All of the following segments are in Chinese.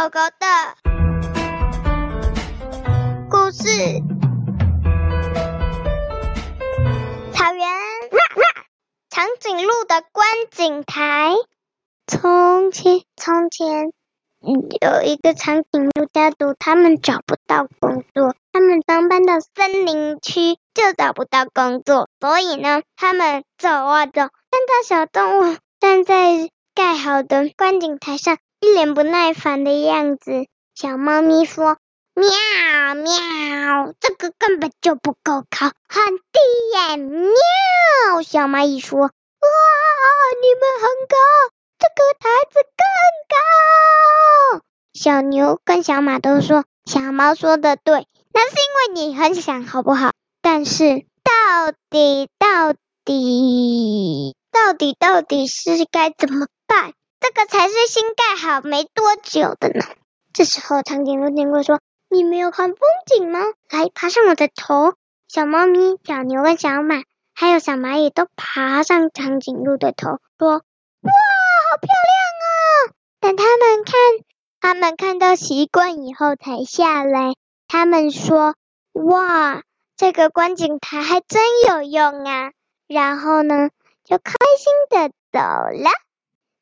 狗狗的故事。草原，长颈鹿的观景台。从前，从前，有一个长颈鹿家族，他们找不到工作，他们刚搬到森林区就找不到工作，所以呢，他们走啊走，看到小动物站在盖好的观景台上。一脸不耐烦的样子，小猫咪说：“喵喵，这个根本就不够高，很低耶！”喵，小蚂蚁说：“哇，你们很高，这个台子更高。”小牛跟小马都说：“小猫说的对，那是因为你很想，好不好？”但是到底到底到底到底是该怎么办？这个才是新盖好没多久的呢。这时候，长颈鹿经过说：“你没有看风景吗？来，爬上我的头。”小猫咪、小牛跟小马，还有小蚂蚁都爬上长颈鹿的头，说：“哇，好漂亮啊！”等他们看，他们看到习惯以后才下来。他们说：“哇，这个观景台还真有用啊！”然后呢，就开心的走了。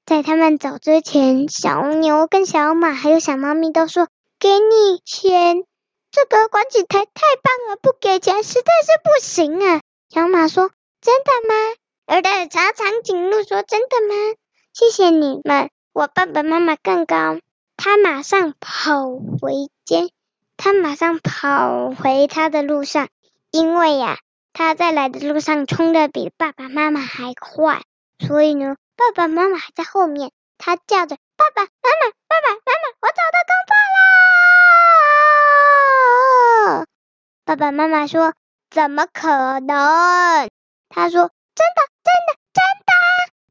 在他们走之前，小牛跟小马还有小猫咪都说：“给你钱，这个观景台太棒了，不给钱实在是不行啊。”小马说：“真的吗？”而的长长颈鹿说：“真的吗？”谢谢你们，我爸爸妈妈更高。他马上跑回家，他马上跑回他的路上，因为呀，他在来的路上冲的比爸爸妈妈还快，所以呢。爸爸妈妈还在后面，他叫着：“爸爸妈妈，爸爸妈妈，我找到工作了！”爸爸妈妈说：“怎么可能？”他说：“真的，真的，真的！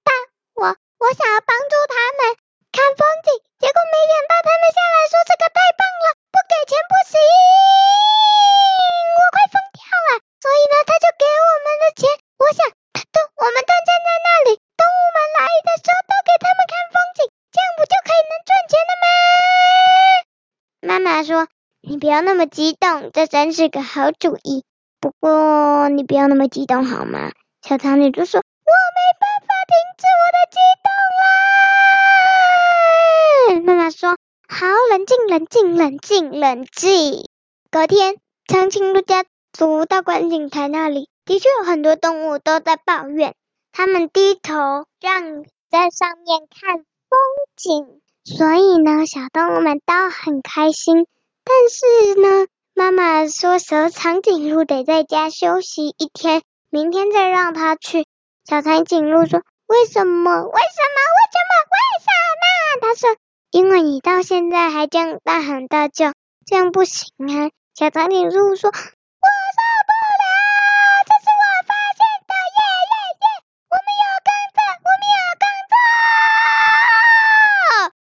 但，我我想要帮助他们看风景，结果没想到他们下来说这个太棒了，不给钱不行，说：“你不要那么激动，这真是个好主意。不过你不要那么激动好吗？”小长女就说：“我没办法停止我的激动啦。”妈妈说：“好，冷静，冷静，冷静，冷静。”隔天，长颈鹿家族到观景台那里，的确有很多动物都在抱怨。他们低头让在上面看风景，所以呢，小动物们都很开心。但是呢，妈妈说小长颈鹿得在家休息一天，明天再让它去。小长颈鹿说：“为什么？为什么？为什么？为什么？”他说：“因为你到现在还这样大喊大叫，这样不行啊。”小长颈鹿说。我受不了，这是我发现的。耶耶耶，我们有工作，我们有工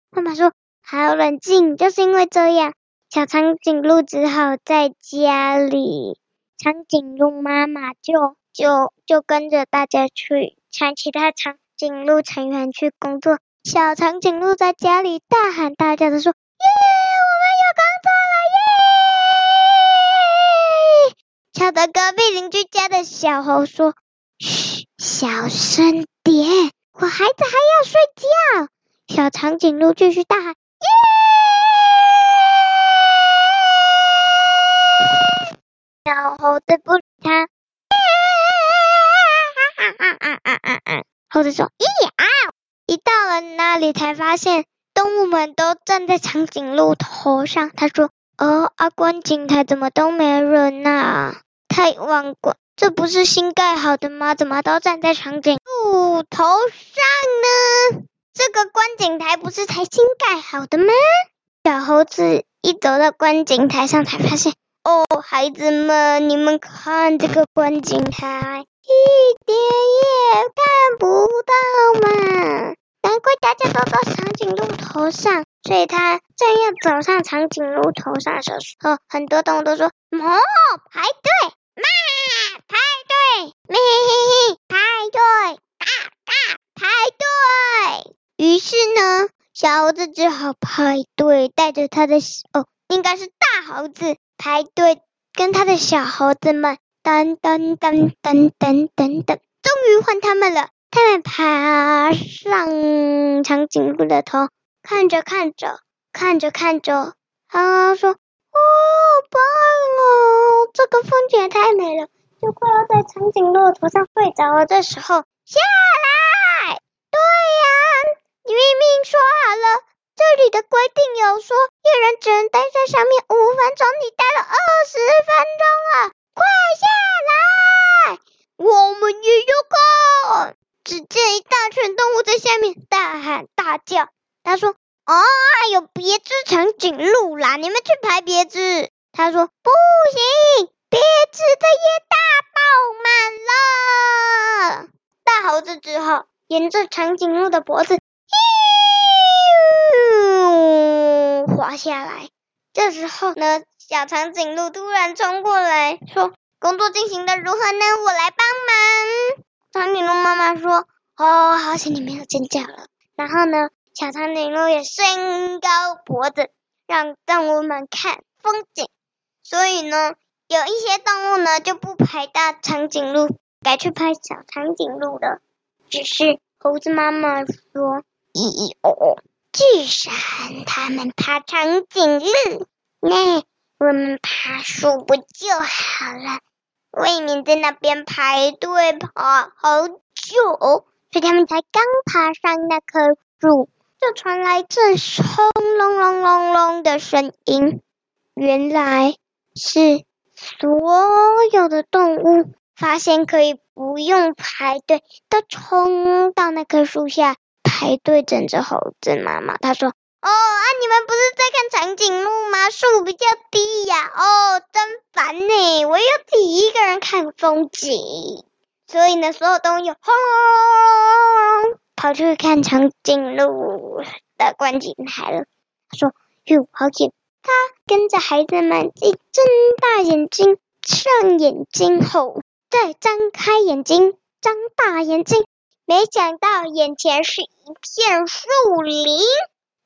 作。妈妈说，好冷静，就是因为这样，小长颈鹿只好在家里。长颈鹿妈妈就就就跟着大家去，其他长颈鹿成员去工作。小长颈鹿在家里大喊大叫的说：“耶，我们有工作了耶！”吵得隔壁邻居家的小猴说：“嘘，小声点，我孩子还要睡觉。”小长颈鹿继续大喊。小猴子不理他。猴子说：“咦啊！”一到了那里，才发现动物们都站在长颈鹿头上。他说：“哦，阿观景台怎么都没人呐？太晚关，这不是新盖好的吗？怎么都站在长颈鹿头上呢？”这个观景台不是才新盖好的吗？小猴子一走到观景台上，才发现，哦，孩子们，你们看这个观景台，一点也看不到嘛！难怪大家都到长颈鹿头上，所以他正要走上长颈鹿头上的时候，很多动物都说：“哦，排队，妈，排队，咩嘿嘿，排队，嘎嘎，排队。”于是呢，小猴子只好排队，带着他的哦，应该是大猴子排队，跟他的小猴子们等等等等等等等，终于换他们了。他们爬上长颈鹿的头，看着看着，看着看着，他说：“哦，好棒哦，这个风景也太美了。”就快要在长颈鹿头上睡着了，这时候下来。对呀，你明明说好了，这里的规定有说，一人只能待在上面五分钟，你待了二十分钟了，快下来！我们也有空。只见一大群动物在下面大喊大叫。他说：“哦，还有别只长颈鹿啦，你们去排别只。”他说：“不行，别只的也大。”爆满了，大猴子只好沿着长颈鹿的脖子，下来。这时候呢，小长颈鹿突然冲过来，说：“工作进行的如何呢？我来帮忙。”长颈鹿妈妈说：“哦，好险你没有尖叫了。”然后呢，小长颈鹿也伸高脖子，让动物们看风景。所以呢。有一些动物呢就不拍大长颈鹿，改去拍小长颈鹿了。只是猴子妈妈说：“咦哦，既然他们爬长颈鹿，那我们爬树不就好了？未免在那边排队爬好久，所以他们才刚爬上那棵树，就传来阵轰隆隆隆隆的声音。原来是。”所有的动物发现可以不用排队，都冲到那棵树下排队等着猴子妈妈。他说：“哦啊，你们不是在看长颈鹿吗？树比较低呀。哦，真烦呢，我要自己一个人看风景。所以呢，所有动物又轰跑去看长颈鹿的观景台了。他说：哟，好紧。”他跟着孩子们一睁大眼睛，上眼睛后再张开眼睛，张大眼睛，没想到眼前是一片树林。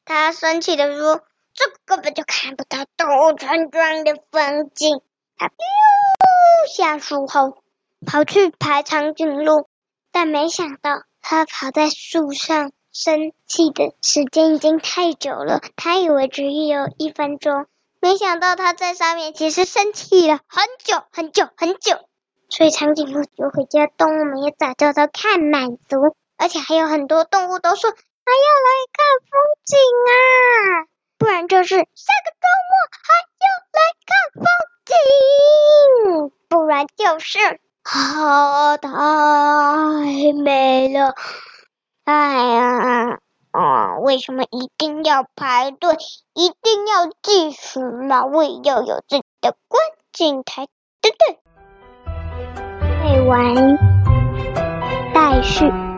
他生气地说：“这根本就看不到动物村庄的风景。”他溜下树后跑去排长颈鹿，但没想到他跑在树上。生气的时间已经太久了，他以为只有一分钟，没想到他在上面其实生气了很久很久很久。所以长颈鹿就回家，动物们也早就都看满足，而且还有很多动物都说还要来看风景啊，不然就是下个周末还要来看风景，不然就是好太美了。哎呀，啊，为什么一定要排队？一定要计时嘛？我也要有自己的观景台，对不对？完待续。